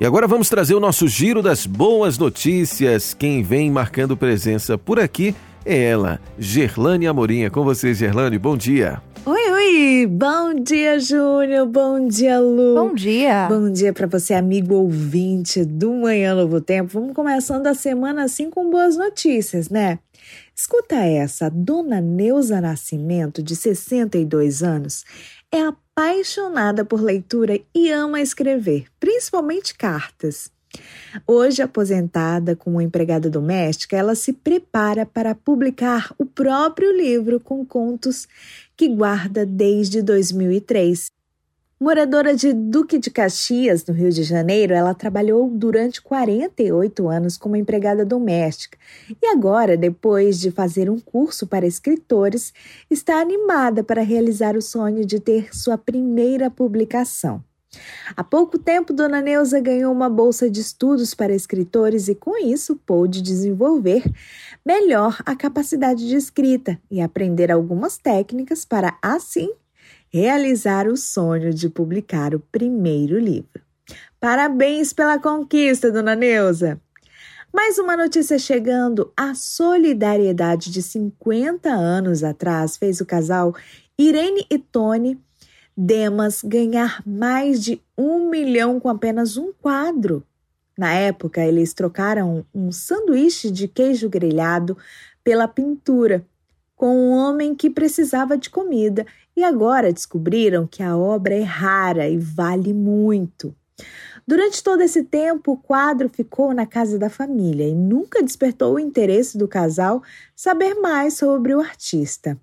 E agora vamos trazer o nosso giro das boas notícias. Quem vem marcando presença por aqui é ela, Gerlane Amorim. É com você, Gerlane. Bom dia. Oi, oi! Bom dia, Júnior! Bom dia, Lu! Bom dia! Bom dia para você, amigo ouvinte do Manhã Novo Tempo. Vamos começando a semana assim com boas notícias, né? Escuta essa, Dona Neuza Nascimento, de 62 anos, é apaixonada por leitura e ama escrever, principalmente cartas. Hoje aposentada como empregada doméstica, ela se prepara para publicar o próprio livro com contos que guarda desde 2003 Moradora de Duque de Caxias, no Rio de Janeiro, ela trabalhou durante 48 anos como empregada doméstica e agora, depois de fazer um curso para escritores, está animada para realizar o sonho de ter sua primeira publicação. Há pouco tempo, Dona Neuza ganhou uma bolsa de estudos para escritores e, com isso, pôde desenvolver melhor a capacidade de escrita e aprender algumas técnicas para, assim, realizar o sonho de publicar o primeiro livro. Parabéns pela conquista, dona Neuza! Mais uma notícia chegando: a solidariedade de 50 anos atrás fez o casal Irene e Tony Demas ganhar mais de um milhão com apenas um quadro. Na época, eles trocaram um sanduíche de queijo grelhado pela pintura com um homem que precisava de comida e agora descobriram que a obra é rara e vale muito. Durante todo esse tempo, o quadro ficou na casa da família e nunca despertou o interesse do casal saber mais sobre o artista.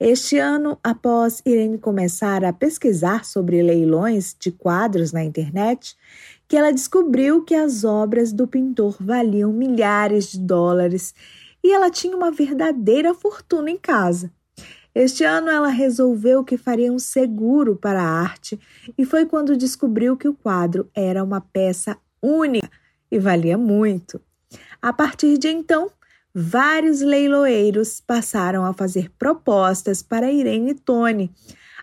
Este ano, após Irene começar a pesquisar sobre leilões de quadros na internet, que ela descobriu que as obras do pintor valiam milhares de dólares e ela tinha uma verdadeira fortuna em casa. Este ano ela resolveu que faria um seguro para a arte e foi quando descobriu que o quadro era uma peça única e valia muito. A partir de então, vários leiloeiros passaram a fazer propostas para Irene e Tony,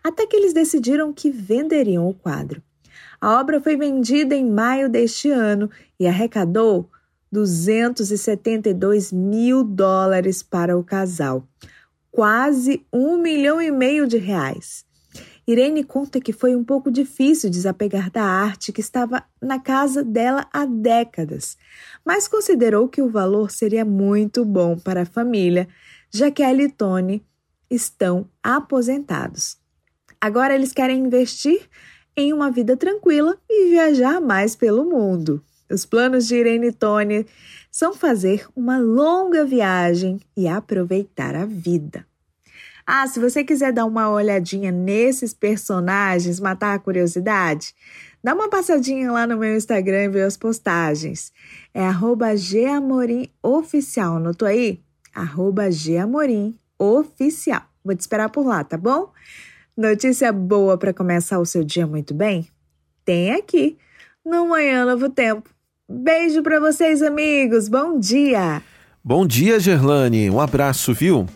até que eles decidiram que venderiam o quadro. A obra foi vendida em maio deste ano e arrecadou 272 mil dólares para o casal, quase um milhão e meio de reais. Irene conta que foi um pouco difícil desapegar da arte que estava na casa dela há décadas, mas considerou que o valor seria muito bom para a família, já que ela e Tony estão aposentados. Agora eles querem investir em uma vida tranquila e viajar mais pelo mundo. Os planos de Irene Tony são fazer uma longa viagem e aproveitar a vida. Ah, se você quiser dar uma olhadinha nesses personagens, matar a curiosidade, dá uma passadinha lá no meu Instagram e vê as postagens. É geamorimoficial, notou aí? Geamorimoficial. Vou te esperar por lá, tá bom? Notícia boa para começar o seu dia muito bem? Tem aqui no Manhã Novo Tempo. Beijo para vocês, amigos. Bom dia. Bom dia, Gerlane. Um abraço, viu?